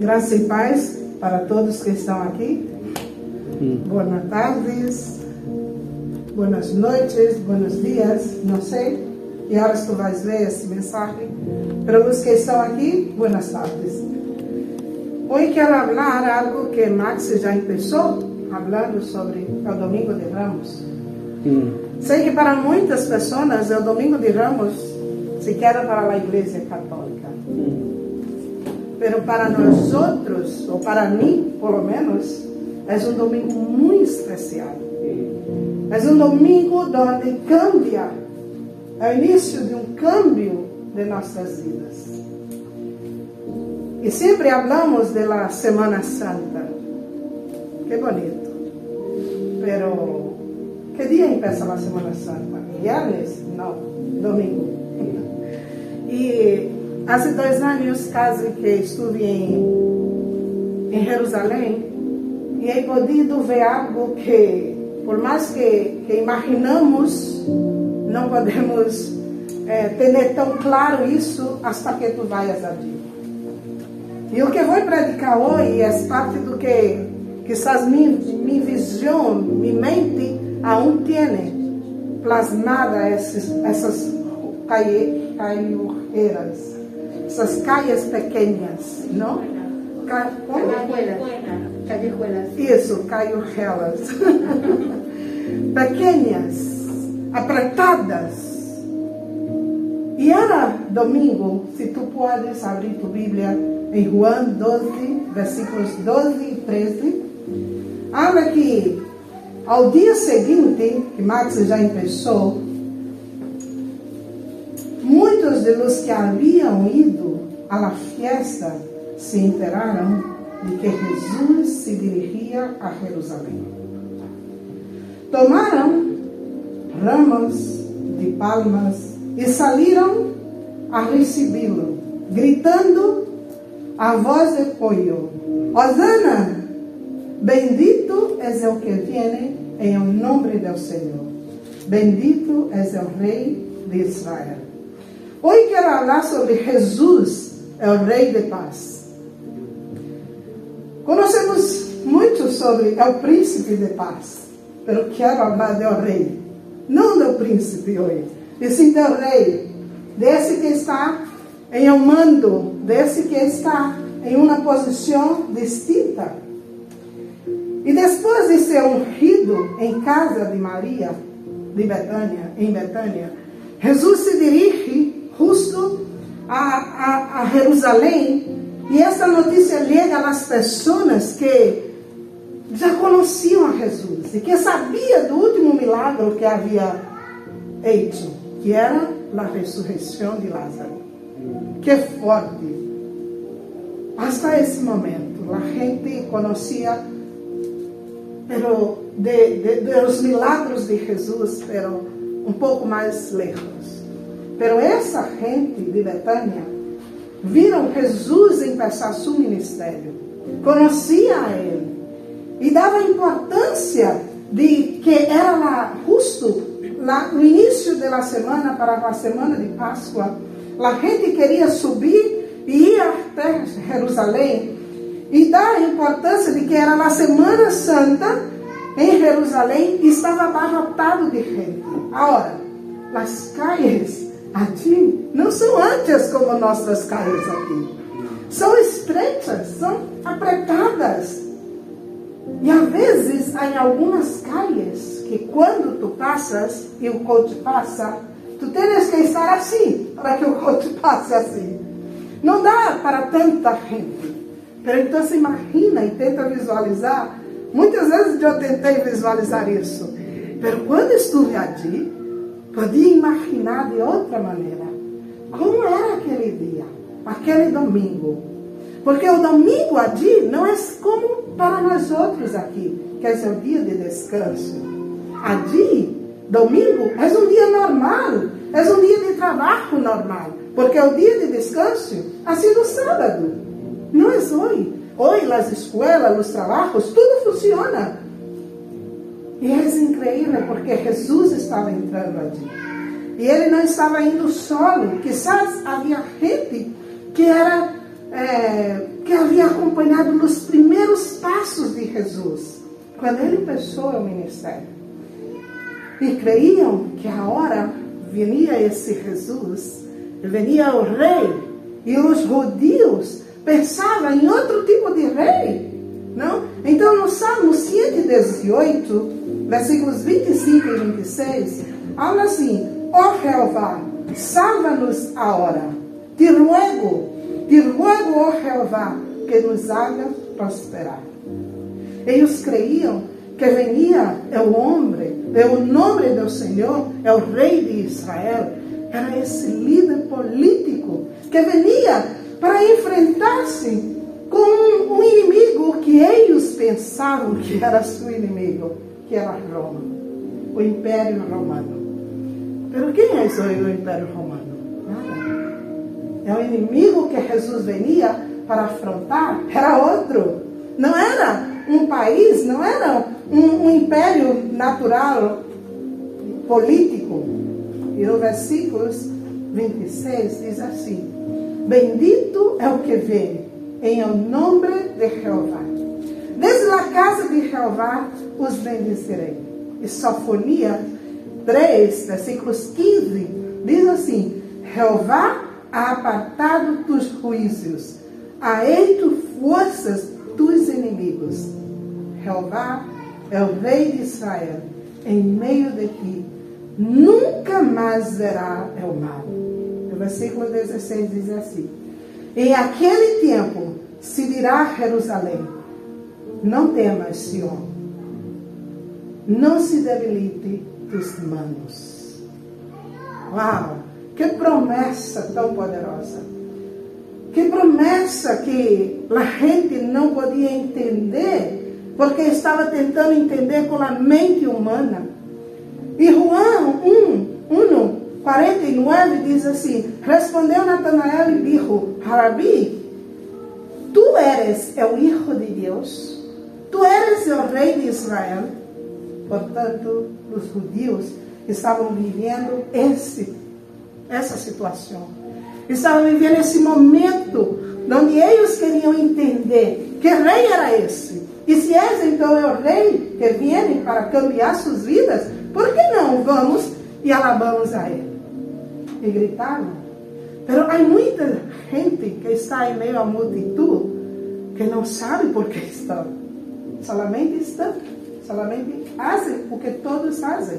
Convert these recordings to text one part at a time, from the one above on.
Graça e paz para todos que estão aqui. Boas tardes, boas noites, buenos dias, não sei que horas tu vais ler esse mensagem. Para os que estão aqui, boas tardes. Hoje quero falar algo que Max já começou falando sobre o Domingo de Ramos. Hum. Sei que para muitas pessoas o Domingo de Ramos se queda para a Igreja Católica. Pero para nós outros, ou para mim, por lo menos, é um domingo muito especial. É um domingo onde cambia, é o início de um cambio de nossas vidas. E sempre falamos da Semana Santa. Que bonito. Pero, que dia começa a Semana Santa? Viernes? Não, domingo. E Há dois anos, quase que estive em, em Jerusalém, e he podido ver algo que, por mais que, que imaginamos, não podemos é, ter tão claro isso hasta que tu vayas ali. E o que vou predicar hoje é parte do que quizás minha, minha visão, minha mente aún tem plasmada essas, essas caioeiras essas calles pequenas, não? Ca... Callejuelas. Isso, callejuelas. Pequenas, apretadas. E era domingo, se tu podes abrir tu Bíblia em João 12, versículos 12 e 13, habla que ao dia seguinte, que Max já começou, muitos de los que haviam ido à la fiesta se enteraram de que Jesus se dirigia a Jerusalém. Tomaram ramos de palmas e saíram a recebê-lo, gritando a voz de pollo: Osana, bendito é o que vem em nome do Senhor, bendito é o Rei de Israel. Hoje quero falar sobre Jesus, é o Rei de Paz. Conhecemos muito sobre o Príncipe de Paz, mas quero falar do Rei, não do Príncipe hoje, e sim do Rei, desse que está em um mando, desse que está em uma posição distinta. E depois de ser ungido em casa de Maria, de Betânia, em Betânia, Jesus se dirige justo a, a, a Jerusalém e essa notícia chega às pessoas que já conheciam a Jesus e que sabiam do último milagre que havia feito, que era a ressurreição de Lázaro. Que forte! Hasta esse momento, a gente conhecia pero de, de, de los milagros de Jesus, pero um pouco mais lejos. Pero essa gente de Betânia viram Jesus começar seu ministério, conhecia a ele e dava importância de que era lá justo lá no início da semana para a semana de Páscoa, a gente queria subir e ir até Jerusalém e dá a importância de que era na Semana Santa em Jerusalém e estava abarrotado de gente. Agora, as calles Aqui não são antes como nossas calles aqui. São estreitas, são apertadas. E às vezes há em algumas calles que quando tu passas e o coche passa, tu tens que estar assim para que o coche passe assim. Não dá para tanta gente. Então se imagina e tenta visualizar. Muitas vezes eu tentei visualizar isso. Mas quando estive ali, Podia imaginar de outra maneira como era aquele dia, aquele domingo. Porque o domingo ali não é como para nós outros aqui, que é o dia de descanso. Ali, domingo, é um dia normal, é um dia de trabalho normal. Porque o dia de descanso ha sido sábado, não é hoje. Hoje, as escolas, os trabalhos, tudo funciona. E é incrível porque Jesus estava entrando ali. E ele não estava indo solo. Quizás havia gente que era é, que havia acompanhado os primeiros passos de Jesus, quando ele começou o ministério. E creiam que a hora viria esse Jesus, venia o rei, e os judeus pensavam em outro tipo de rei. Não? Então, no Salmo 118, versículos 25 e 26, fala assim: Ó oh Jeová, salva-nos agora. Te ruego, te ruego, ó oh Jeová, que nos haga prosperar. Eles creiam que venia o homem, o nome do Senhor, é o rei de Israel. Era esse líder político que venia para enfrentar-se com um inimigo que eles pensavam que era seu inimigo, que era Roma, o Império Romano. Pero quem é esse o Império Romano? Nada. É o inimigo que Jesus venia para afrontar, era outro. Não era um país, não era um, um império natural, político. E no versículos 26 diz assim: Bendito é o que vem em nome de Jeová. Desde a casa de Jeová os bendicerei. E Sofonia 3, versículos 15, diz assim: Jeová ha apartado tus juízos, ha hecho forças tus inimigos. Jeová é o rei de Israel, em meio de ti, nunca mais verá o mal. O versículo 16 diz assim: Em aquele tempo se dirá a Jerusalém: Não temas, Sion, não se debilite tus manos. Uau! Que promessa tão poderosa! Que promessa que a gente não podia entender, porque estava tentando entender com a mente humana. E Juan 1, 1 49 diz assim: Respondeu Natanael e disse: Rabi, tu eres o Hijo de Deus, tu eres o Rei de Israel. Portanto, os judeus estavam vivendo esse, essa situação. Estavam vivendo esse momento onde eles queriam entender que rei era esse. E se esse então é o rei que vem para cambiar suas vidas, por que não vamos e alabamos a ele? E gritaram. Mas há muita gente que está em meio à multidão que não sabe por que estão. Solamente estão solamente fazem o que todos fazem,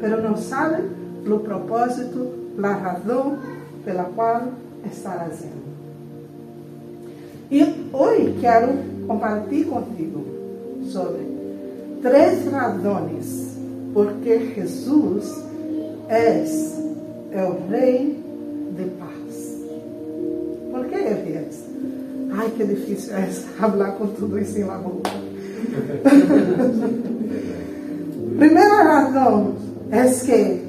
mas não sabem o propósito, a razão pela qual está fazendo. E hoje quero compartilhar contigo sobre três razões porque Jesus é o Rei de paz. Por que ele é? Ai, que difícil é falar com tudo isso em la boca. Primeira razão é que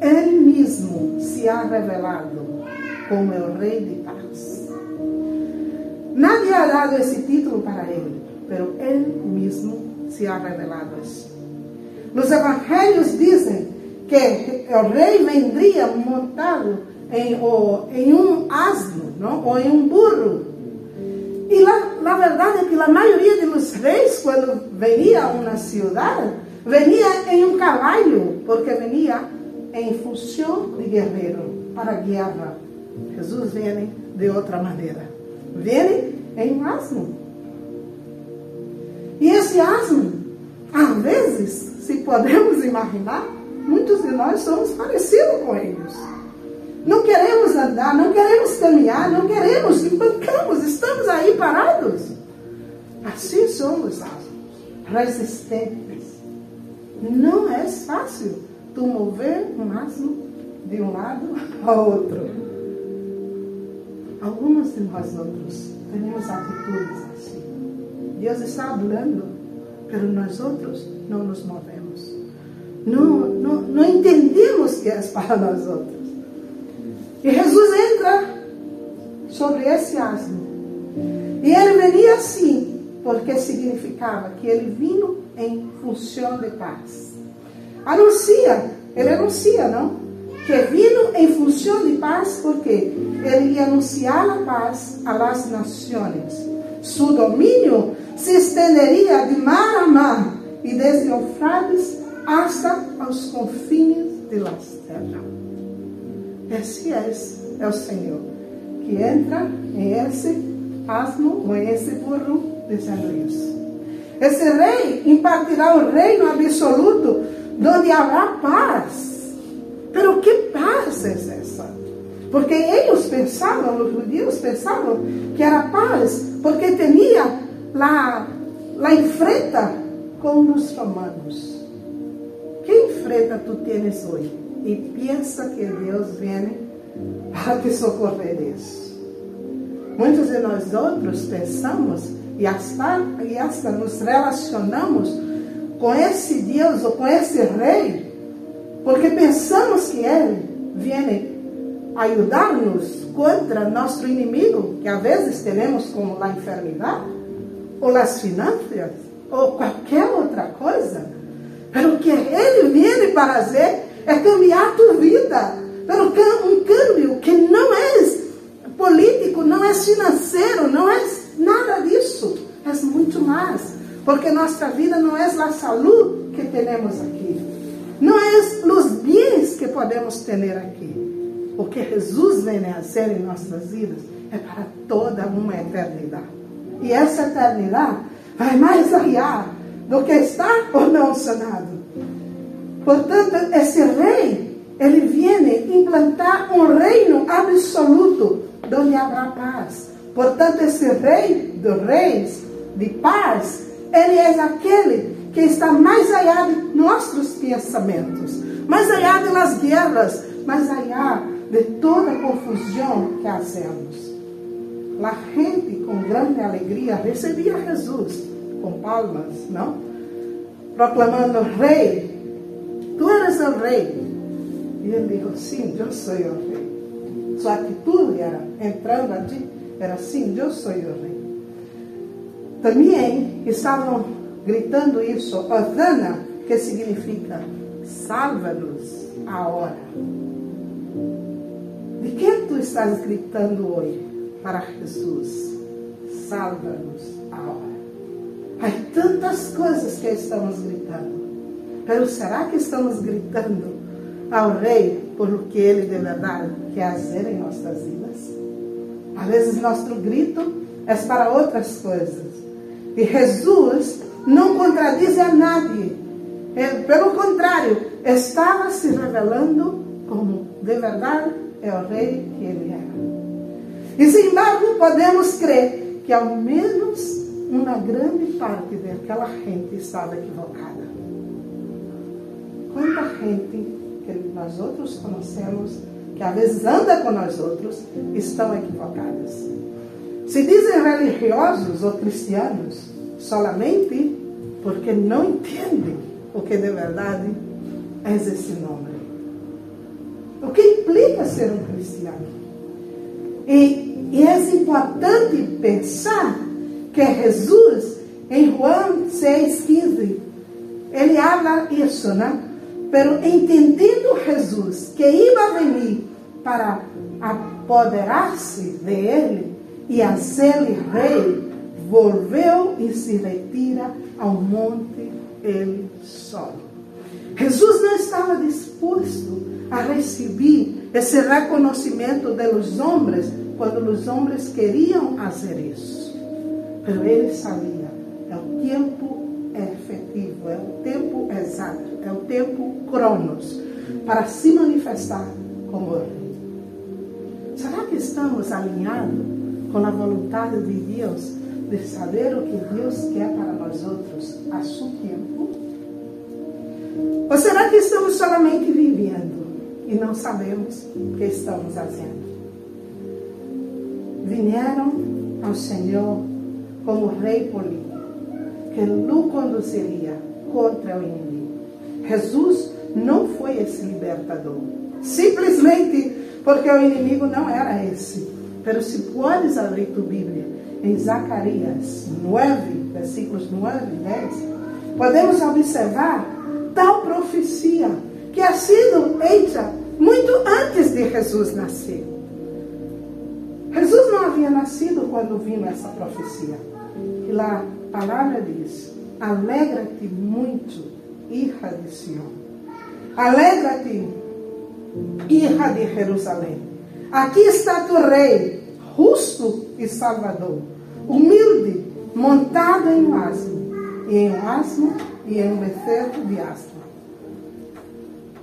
Ele mesmo se ha revelado como o Rei de paz. Nadie ha dado esse título para Ele, mas Ele mesmo se ha revelado assim. Os evangelhos dizem que o rei vendria montado em, em um asno, não? ou em um burro. E lá, na verdade é que a maioria dos reis, quando venia a uma cidade, venia em um cavalo, porque venia em função de guerreiro, para guerra. Jesus vem de outra maneira. Vem em um asno. E esse asno, às vezes, se podemos imaginar, muitos de nós somos parecidos com eles. Não queremos andar, não queremos caminhar, não queremos, embancamos, estamos aí parados. Assim somos, resistentes. Não é fácil tu mover um asno de um lado ao outro. Alguns de nós outros temos atitudes assim. Deus está falando, mas nós outros não nos movemos. Não, não, não entendemos que é para nós outros. E Jesus entra sobre esse asno. E ele venia assim, porque significava que ele vindo em função de paz. Anuncia, ele anuncia, não? que vino em função de paz, porque ele ia anunciar a paz às nações. Su domínio se estenderia de mar a mar e desde Eufrates hasta os confins de las terras. Esse é, é o Senhor que entra em esse asno ou em esse burro dizendo isso. Esse rei impartirá o reino absoluto, onde haverá paz. Pero que paz é essa? Porque eles pensavam, os judeus pensavam que era paz, porque tinha la, la enfrenta com os romanos. Que enfrenta tu tens hoje? E pensa que Deus vem para te socorrer isso. Muitos de nós outros pensamos e hasta, e hasta nos relacionamos com esse Deus ou com esse rei, porque pensamos que ele vem ajudar-nos contra nosso inimigo, que às vezes temos como a enfermidade, ou as finanças, ou qualquer outra coisa. Pero que ele vem para fazer é cambiar tua vida. Pero um câmbio que não é político, não é financeiro, não é nada disso. É muito mais. Porque nossa vida não é a saúde que temos aqui. Não é os bens que podemos ter aqui. O que Jesus vem a fazer em nossas vidas é para toda uma eternidade. E essa eternidade vai mais allá do que está ou não sanado. Portanto, esse rei, ele vem implantar um reino absoluto, onde haverá paz. Portanto, esse rei dos reis, de paz, ele é aquele que está mais allá de nossos pensamentos, mais allá das guerras, mais allá de toda confusão que hacemos. A gente, com grande alegria, recebia Jesus com palmas, não? Proclamando: Rei, tu eres o rei. E ele disse: Sim, eu sou o rei. Sua atitude era, entrando ali, era assim: Eu sou o rei. Também estavam gritando isso, Osana, que significa salva-nos agora. De que tu estás gritando hoje para Jesus? Salva-nos agora. Há tantas coisas que estamos gritando. Mas será que estamos gritando ao Rei por o que Ele de verdade quer fazer em nossas vidas? Às vezes nosso grito é para outras coisas. E Jesus não contradiz a nadie. Ele, pelo contrário, estava se revelando como de verdade é o rei que ele era. E sem embargo, podemos crer que ao menos uma grande parte daquela gente estava equivocada. Quanta gente que nós outros conhecemos, que às vezes anda com nós outros, estão equivocadas. Se dizem religiosos ou cristianos solamente porque não entendem o que de verdade é esse nome. O que implica ser um cristiano? E, e é importante pensar que Jesus, em João 6,15, ele habla isso, né? Pero entendendo Jesus que ia venir para apoderar-se de ele e ser rei, volveu e se retira ao monte ele só. Jesus não estava disposto a receber esse reconhecimento dos homens quando os homens queriam fazer isso. Mas ele sabia, é o tempo efetivo, é o tempo exato, é o tempo cronos para se manifestar como rei. Será que estamos alinhados com a vontade de Deus de saber o que Deus quer para nós outros a seu tempo? Ou será que estamos somente vivendo? e não sabemos o que estamos fazendo. Vieram ao Senhor como rei político, que o conduziria contra o inimigo. Jesus não foi esse libertador, simplesmente porque o inimigo não era esse. Mas se podes abrir tu Bíblia em Zacarias 9, versículos 9 e 10, podemos observar tal profecia que ha sido hecha muito antes de Jesus nascer. Jesus não havia nascido quando viu essa profecia. E lá a palavra diz: Alegra-te muito, hija de Sião. Alegra-te, hija de Jerusalém. Aqui está tu rei, justo e salvador, humilde, montado em um asno, e em um asno e em um becerro de asno.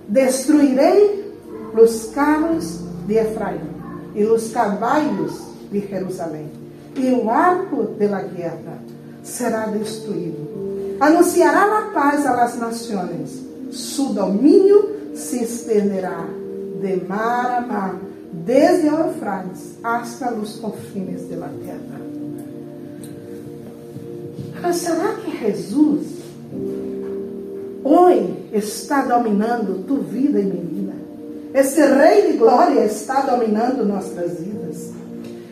Destruirei os carros de Efraim e os cavalos de Jerusalém, e o arco da guerra será destruído. Anunciará a paz às nações, su domínio se estenderá de mar a mar, desde o Eufrates hasta os confines da terra. Mas será que Jesus hoje está dominando tua vida e minha vida? Esse Rei de Glória está dominando nossas vidas.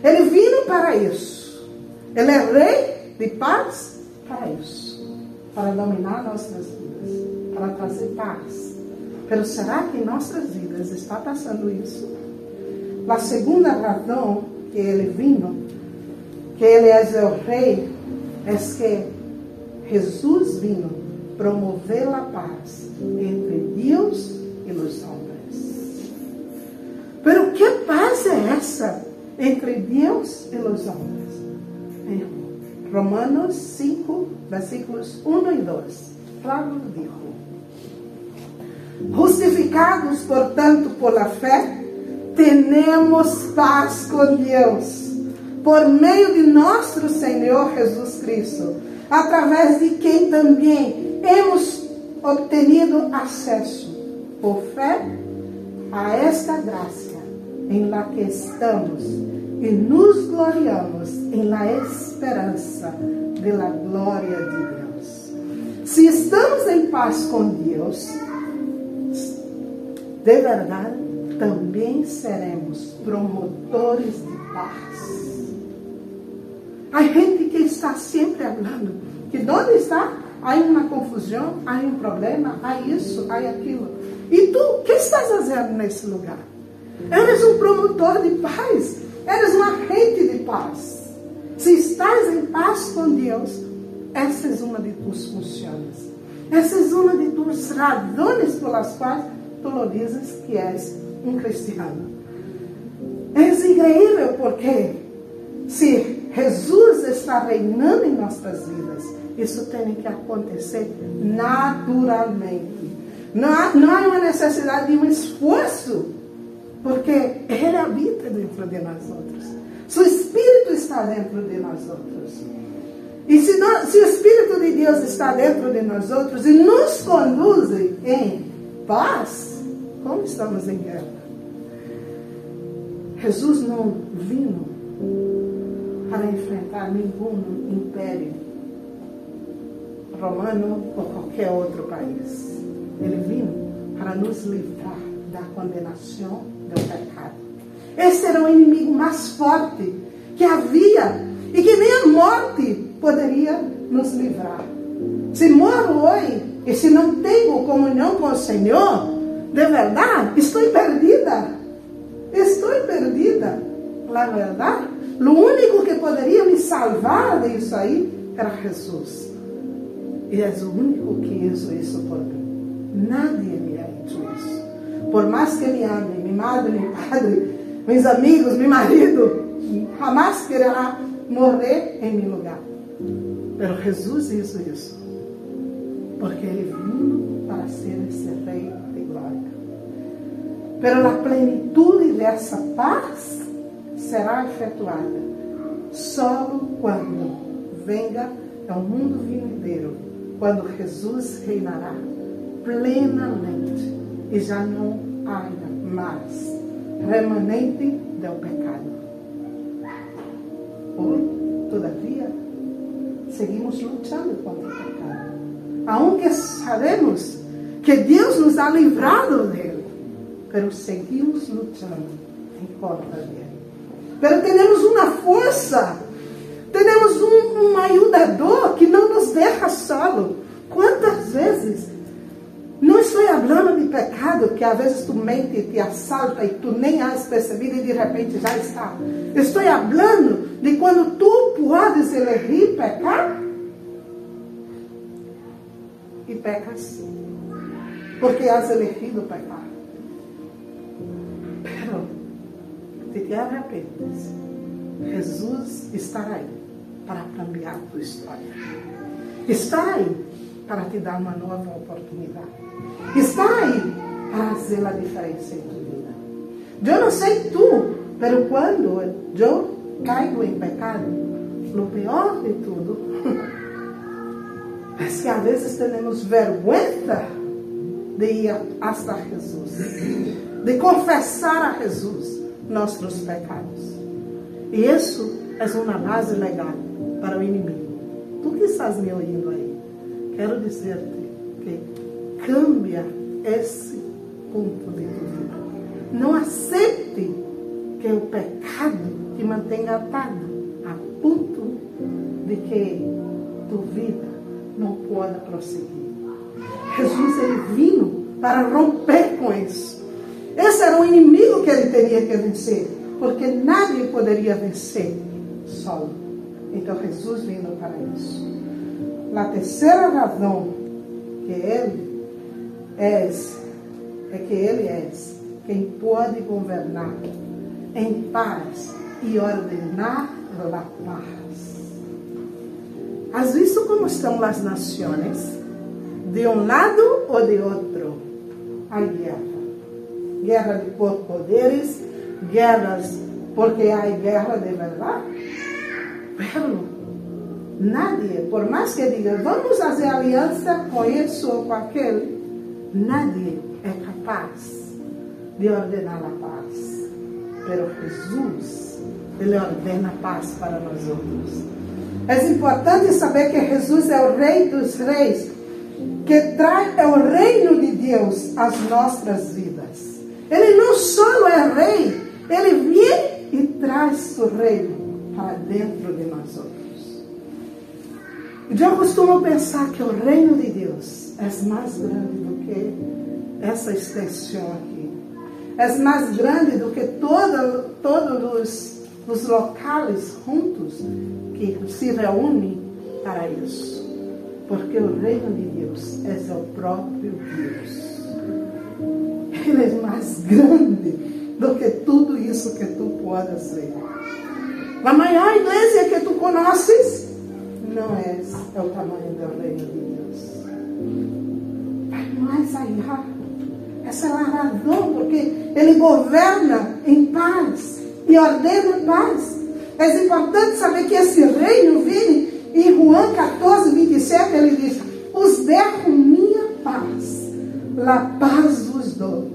Ele vindo para isso. Ele é Rei de paz para isso. Para dominar nossas vidas. Para trazer paz. Mas será que em nossas vidas está passando isso? A segunda razão que ele vindo, que ele é o Rei, é que Jesus vino promover a paz entre Deus e os homens. Pero que paz é essa entre Deus e os homens? Romanos 5, versículos 1 e 2. Claro dijo. Justificados, portanto, pela fé, temos paz com Deus, por meio de nosso Senhor Jesus Cristo, através de quem também hemos obtenido acesso, por fé, a esta graça em la que estamos e nos gloriamos em la esperança de la glória de Deus. Se estamos em paz com Deus, de verdade, também seremos promotores de paz. Há gente que está sempre falando que onde está? Há uma confusão, há um problema, há isso, há aquilo. E tu, o que estás fazendo nesse lugar? Eres um promotor de paz. Eres um agente de paz. Se estás em paz com Deus, essa é uma de tuas funções. Essa é uma de tuas razões pelas quais tu lo dizes que és um cristiano. É incrível porque se Jesus está reinando em nossas vidas, isso tem que acontecer naturalmente. Não há, não há uma necessidade de um esforço porque Ele habita dentro de nós outros. Seu Espírito está dentro de nós outros. E se, nós, se o Espírito de Deus está dentro de nós outros e nos conduz em paz, como estamos em guerra? Jesus não viu para enfrentar nenhum império romano ou qualquer outro país. Ele viu para nos livrar da condenação do pecado. Esse era o inimigo mais forte que havia e que nem a morte poderia nos livrar. Se morro hoje e se não tenho comunhão com o Senhor, de verdade, estou perdida. Estou perdida. Na verdade, o único que poderia me salvar disso aí era Jesus. E és o único que hizo isso por mim. Nadie me ha hecho isso. Por mais que me ame, minha madre, meu padre, meus amigos, meu marido, jamais quererá morrer em meu lugar. Mas Jesus hizo isso. Porque ele veio para ser esse rei de. Pero a plenitude dessa paz será efetuada só quando venga ao mundo vindouro, quando Jesus reinará plenamente e já não há mais remanente do pecado. Hoje, todavia, seguimos lutando contra o pecado. Aunque sabemos que Deus nos ha livrado dele, mas seguimos lutando em contra dele. Mas temos uma força, temos um, um ajudador que não nos deixa solo. Quantas vezes não estou falando de pecado que às vezes tu mente te assalta e tu nem has percebido e de repente já está. Estou falando de quando tu podes elegir pecar e pecas. Porque has elegido pecar. Te arrependes, Jesus estará aí para cambiar tua história. Está aí para te dar uma nova oportunidade. Está aí para fazer a diferença em tua vida. Eu não sei tu, mas quando eu caigo em pecado, o pior de tudo é que às vezes temos vergonha de ir hasta Jesus, de confessar a Jesus nossos pecados. E isso é uma base legal para o inimigo. Tu que estás me ouvindo aí, quero dizer-te que cambia esse ponto de vida. Não aceite que o pecado te mantenha atado a ponto de que tua vida não pode prosseguir. Jesus ele vindo para romper com isso. Esse era o inimigo que ele teria que vencer, porque nadie poderia vencer solo. Então Jesus vindo para isso. A terceira razão que ele é, é que ele é quem pode governar em paz e ordenar a paz. Has visto como estão as nações? De um lado ou de outro? Há guerra. Guerra por poderes, guerras porque há guerra de verdade. Pero nadie, por mais que diga, vamos fazer aliança com isso ou com aquele, nadie é capaz de ordenar a paz. Pero Jesus, Ele ordena a paz para nós outros. É importante saber que Jesus é o Rei dos Reis, que traz o reino de Deus às nossas vidas. Ele não só é rei, ele vem e traz o reino para dentro de nós outros. Eu costumo pensar que o reino de Deus é mais grande do que essa extensão aqui. É mais grande do que todo, todos os, os locais juntos que se reúnem para isso. Porque o reino de Deus é o próprio Deus. Ele é mais grande do que tudo isso que tu podes ver. A maior igreja que tu conheces não é, é o tamanho do reino de Deus. Vai mais allá. Essa é razão porque ele governa em paz e ordena paz. É importante saber que esse reino vem em Juan 14, 27, ele diz: Os dejo minha paz, la paz vos dou.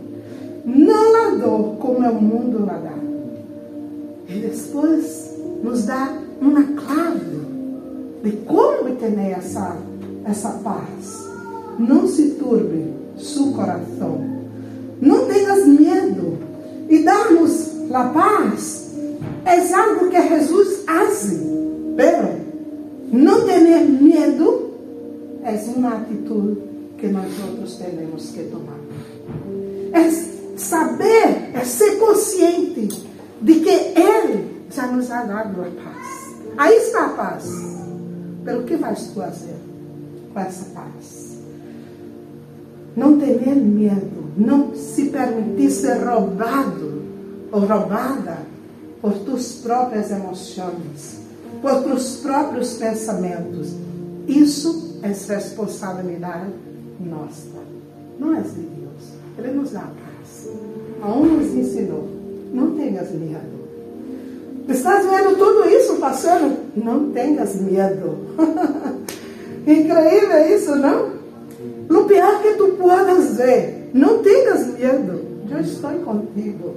Não la dou como é o mundo la dá. E depois nos dá uma clave de como obter essa, essa paz. Não se turbe seu coração. Não tenhas medo. E darmos a paz é algo que Jesus faz. Pero não ter medo é uma atitude que nós outros temos que tomar. É saber, é ser consciente de que Ele já nos ha dado a paz. Aí está a paz. Pelo que vais tu fazer com essa paz? Não ter medo, não se permitir ser roubado ou roubada por tuas próprias emoções, por teus próprios pensamentos. Isso é responsabilidade nossa, não é de Deus. Ele nos dá a paz. Aonde nos ensinou, não tenhas medo. Estás vendo tudo isso passando? Não tenhas medo. Incrível isso, não? No pior que tu podes ver, não tenhas medo. Eu estou contigo.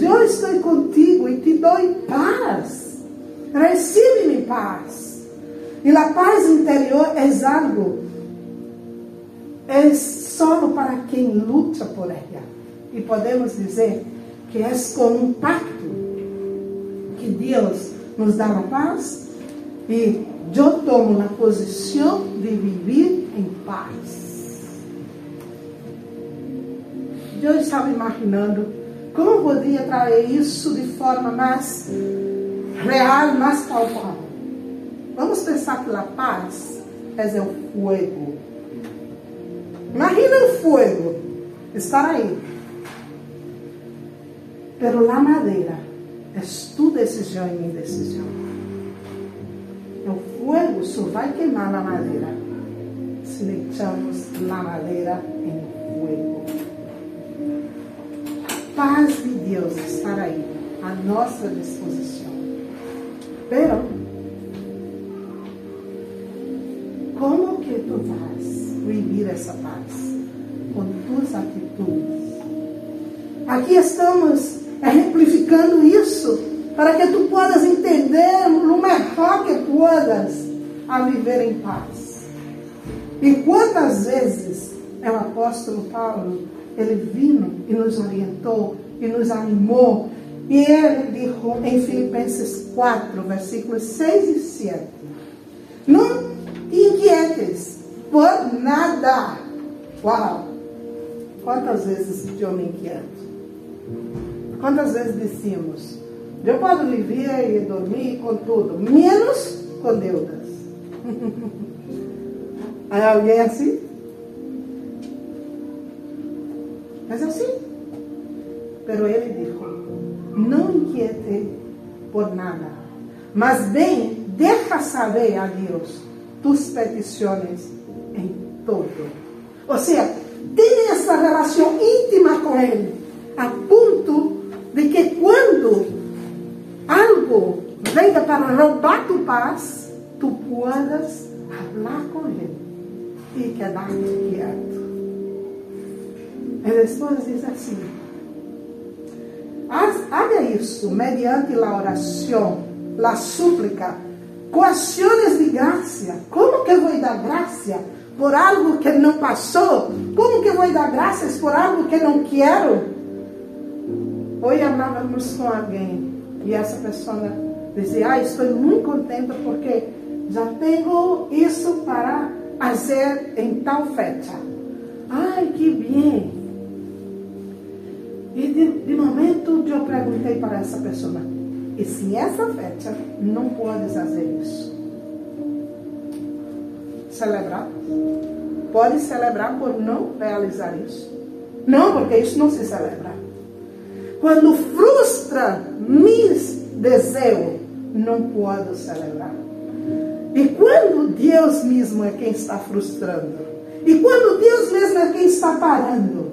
Eu estou contigo e te dou paz. Recebe-me paz. E a paz interior é algo, é só para quem luta por ela. E podemos dizer que é como um pacto que Deus nos dá a paz e eu tomo a posição de viver em paz. eu estava imaginando como poderia trazer isso de forma mais real, mais palpável. Vamos pensar que a paz é o fogo. Imagina o fogo estar aí. Pero la madeira é tu decisão e minha decisão. O fogo só vai queimar a madeira se echamos a madeira em fogo. A paz de Deus estar aí, à nossa disposição. Pero, como que tu vas viver essa paz? Com tuas atitudes. Aqui estamos exemplificando isso para que tu possas entender o melhor que puedas a viver em paz. E quantas vezes é o apóstolo Paulo, ele vindo e nos orientou e nos animou. E ele dijo em Filipenses 4, versículos 6 e 7: Não te inquietes por nada. Uau! Quantas vezes eu me inquieto? Quantas vezes dissemos, eu posso viver e dormir com tudo, menos com deudas. Há alguém assim? Mas é assim. Pero ele disse, não inquiete por nada, mas bem, deixa saber a Deus tus petições em todo. Ou seja, tem essa relação íntima com Ele, a ponto de que quando algo venga para roubar tu paz, tu puedas falar com Ele e quedar-te quieto. E depois diz assim: haga isso mediante a oração, a súplica, com ações de graça. Como que vou dar graça por algo que não passou? Como que vou dar graças por algo que não quero? Hoje andávamos com alguém e essa pessoa dizia: Ah, estou muito contente porque já tenho isso para fazer em tal fecha. Ai, que bem. E de, de momento eu perguntei para essa pessoa: E se essa fecha não podes fazer isso? Celebrar? Pode celebrar por não realizar isso? Não, porque isso não se celebra. Quando frustra meus desejos, não posso celebrar. E quando Deus mesmo é quem está frustrando, e quando Deus mesmo é quem está parando,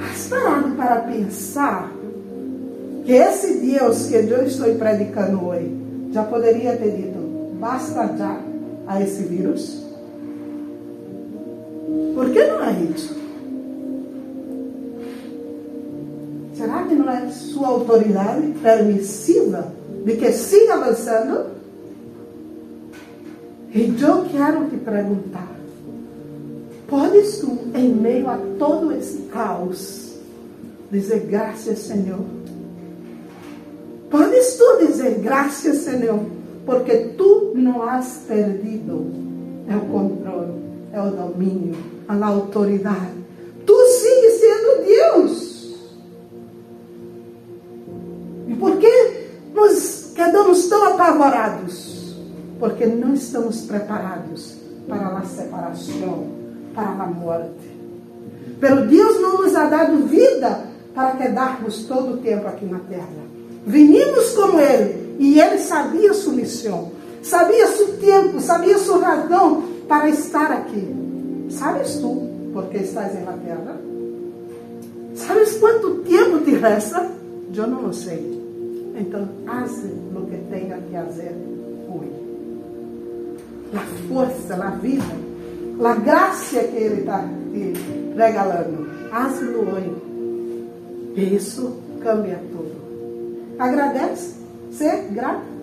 has parado para pensar que esse Deus que eu estou predicando hoje já poderia ter dito: basta já a esse vírus? Por que não é isso? Será que não é sua autoridade permissiva de que siga avançando? E eu quero te perguntar: podes tu, em meio a todo esse caos, dizer graças, Senhor? Podes tu dizer graças, Senhor, porque tu não has perdido é o controle, é o domínio, a autoridade. Tu sigues sendo Deus. Quedamos tão apavorados? Porque não estamos preparados para a separação, para a morte. Pelo Deus não nos ha dado vida para quedarmos todo o tempo aqui na terra. Vinimos com Ele e Ele sabia sua missão, sabia seu tempo, sabia sua razão para estar aqui. Sabes tu porque estás na terra? Sabes quanto tempo te resta? Eu não sei. Então, haz o que tenha que fazer hoje. A força, a vida, a graça que Ele está regalando, haz-lo hoje. E isso cambia tudo. Agradece, ser grato.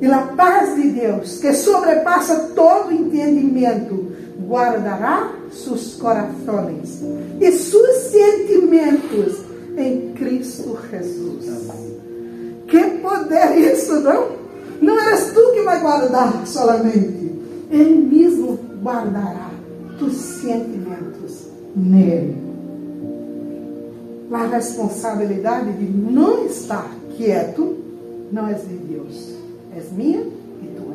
E a paz de Deus, que sobrepassa todo entendimento, guardará seus corações e seus sentimentos em Cristo Jesus. Que poder isso, não? Não eres tu que vai guardar solamente. Ele mesmo guardará tus sentimentos nele. a responsabilidade de não estar quieto não é de Deus, é minha e tua.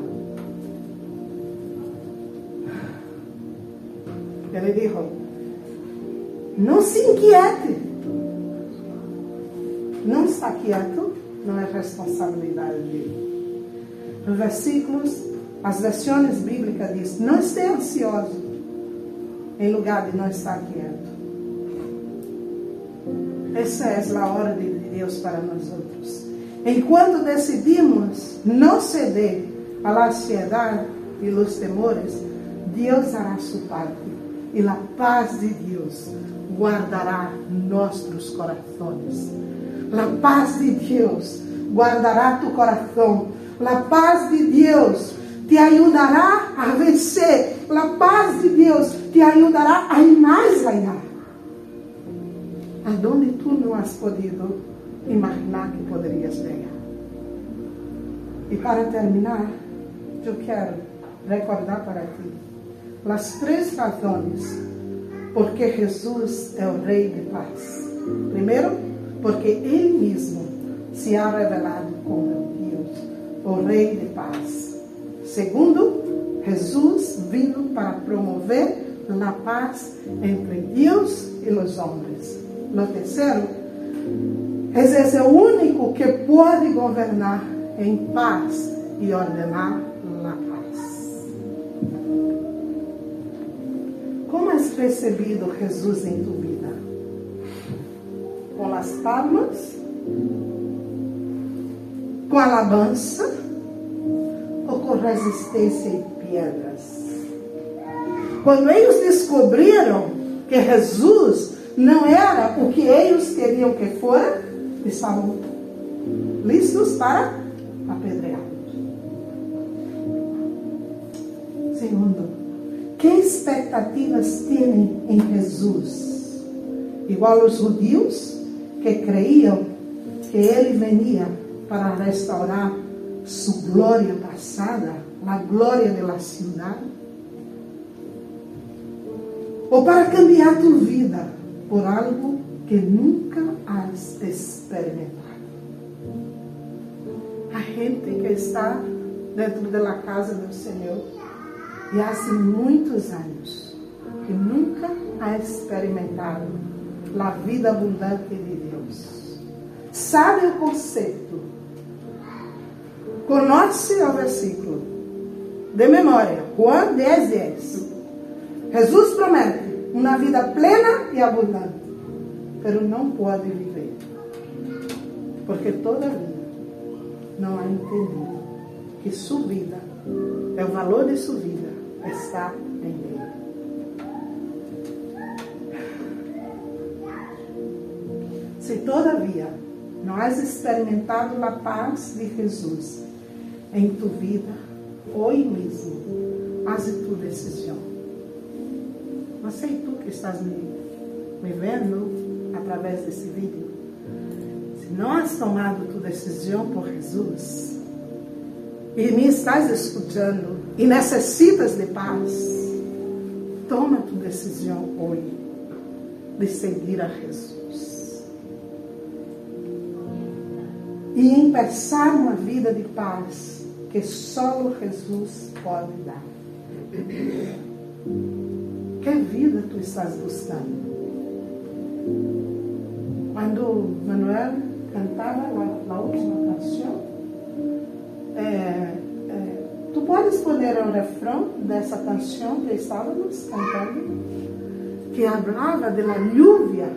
Ele disse: não se inquiete. Não está quieto não é responsabilidade dele. Nos versículos, as versões bíblicas diz: não esteja ansioso, em lugar de não estar quieto. Essa é a hora de Deus para nós outros. Enquanto decidimos não ceder à ansiedade e os temores, Deus hará sua parte e a paz de Deus guardará nossos corações. A paz de Deus guardará tu coração. A paz de Deus te ajudará a vencer. A paz de Deus te ajudará a ir mais allá. Aonde tu não has podido imaginar que poderias chegar. E para terminar, eu quero recordar para ti as três razões porque Jesus é o Rei de paz. Primeiro, porque Ele mesmo se ha revelado como Deus, o Rei de paz. Segundo, Jesus vindo para promover a paz entre Deus e os homens. No terceiro, Jesus é o único que pode governar em paz e ordenar a paz. Como has recebido Jesus em tua vida? Com as palmas? Com alabança? Ou com resistência e pedras? Quando eles descobriram que Jesus não era o que eles queriam que fora, estavam listos para apedreá-los. Segundo, que expectativas têm em Jesus? Igual os judeus que creiam que ele venia para restaurar sua glória passada, a glória da cidade, ou para cambiar tua vida por algo que nunca has experimentado. A gente que está dentro da casa do Senhor e há muitos anos que nunca ha experimentado a vida abundante de. Sabe o conceito? Conhece o versículo de memória, Juan 10, 10. Jesus promete uma vida plena e abundante pero não pode viver. Porque todavia não há entendido que sua vida, é o valor de sua vida, está em Ele. Se todavia has experimentado a paz de Jesus em tu vida, hoje mesmo, faz tua decisão. Não sei tu que estás me, me vendo, através desse vídeo, se não has tomado tu decisão por Jesus e me estás escutando e necessitas de paz, toma tu decisão hoje de seguir a Jesus e empezar uma vida de paz que só Jesus pode dar. Que vida tu estás buscando? Quando Manuel cantava a, última canção, é, é, tu podes poner o refrão dessa canção que estávamos cantando, que falava da lluvia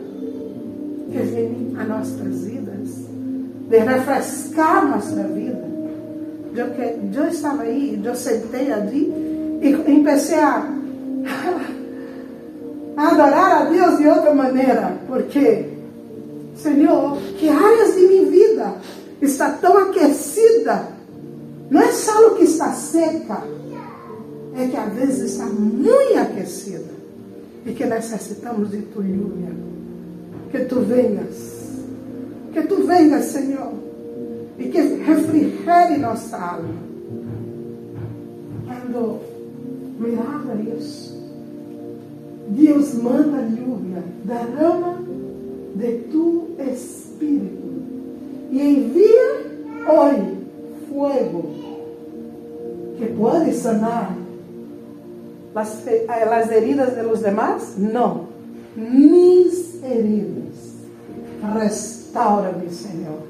que vem a nossas vidas, de refrescar nossa vida. Eu, eu estava aí, eu sentei ali e comecei a, a adorar a Deus de outra maneira, porque Senhor, que áreas de minha vida está tão aquecida? Não é só o que está seca, é que às vezes está muito aquecida e que necessitamos de tu lluvia. Que tu venhas, que tu venhas, Senhor, e que refrigere nossa alma. Quando isso, Deus manda lluvia, derrama de tu espírito e envia hoje fogo que pode sanar as, as heridas de los demás? Não. Mis heridas. Restaura-me, Senhor.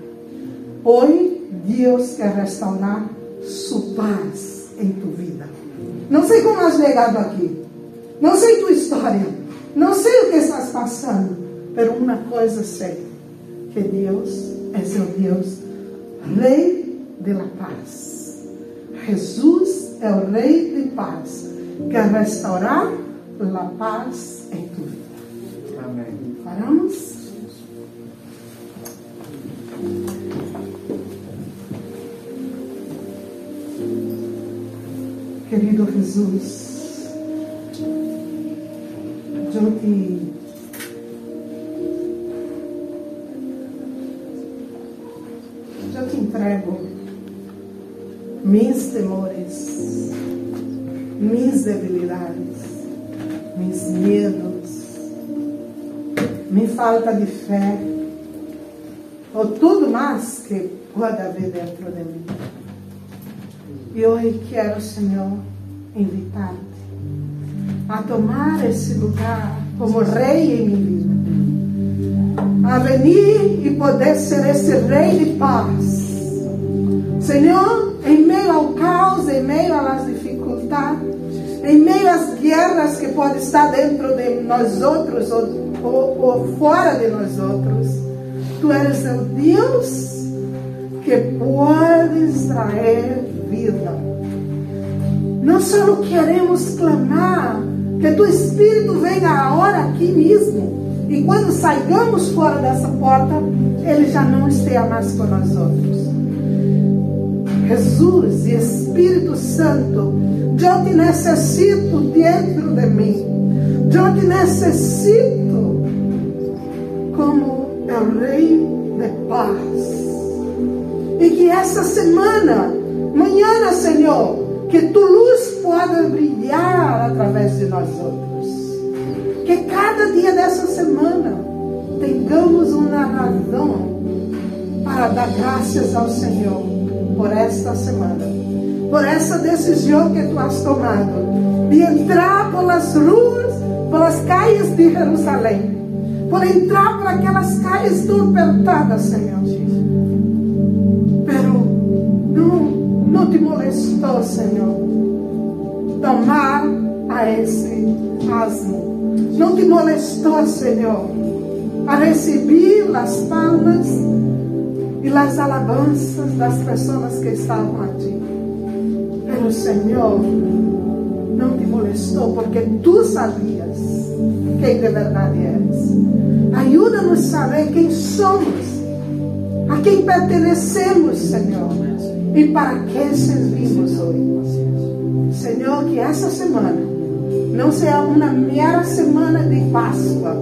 Hoje, Deus quer restaurar sua paz em tu vida. Não sei como has chegado aqui. Não sei tua história. Não sei o que estás passando. Mas uma coisa sei: que Deus é seu Deus, Rei de la paz. Jesus é o Rei de paz. Quer restaurar a paz em tu vida. Amém. Paramos? Querido Jesus, eu te eu te entrego meus temores, minhas debilidades, meus medos, minha falta de fé, ou tudo mais que pode haver dentro de mim. E hoje quero, Senhor, invitar-te a tomar esse lugar como rei em minha vida. A venir e poder ser esse rei de paz. Senhor, em meio ao caos, em meio às dificuldades, em meio às guerras que podem estar dentro de nós outros ou, ou, ou fora de nós outros, Tu eres o Deus que pode trazer vida. Não só queremos clamar que tu Espírito venha agora aqui mesmo. E quando saigamos fora dessa porta, ele já não esteja mais com nós outros. Jesus e Espírito Santo, eu te necessito dentro de mim. Eu te necessito como o Rei de paz. E que essa semana, manhã, Senhor, que tu luz possa brilhar através de nós outros. Que cada dia dessa semana tenhamos uma razão para dar graças ao Senhor por esta semana, por essa decisão que tu has tomado de entrar pelas ruas, pelas calles de Jerusalém, por entrar por aquelas calles tão apertadas, Senhor. Pero Senhor, tomar a esse asno. Não te molestou, Senhor, a receber as palmas e as alabanças das pessoas que estavam aqui. Pero, Senhor, não te molestou porque tu sabias quem de verdade eres. Ajuda-nos a saber quem somos, a quem pertenecemos, Senhor, e para quem servimos hoje. Senhor, que essa semana não seja uma mera semana de Páscoa,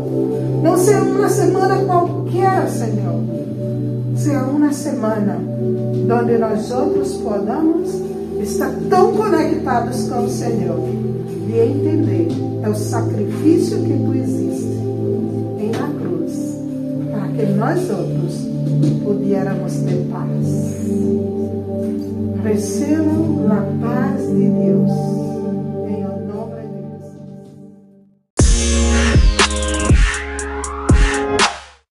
não seja uma semana qualquer, Senhor, seja uma semana onde nós outros podamos estar tão conectados com o Senhor e entender o sacrifício que tu existe em na cruz para que nós outros pudiéramos ter paz. Recebam a paz de Deus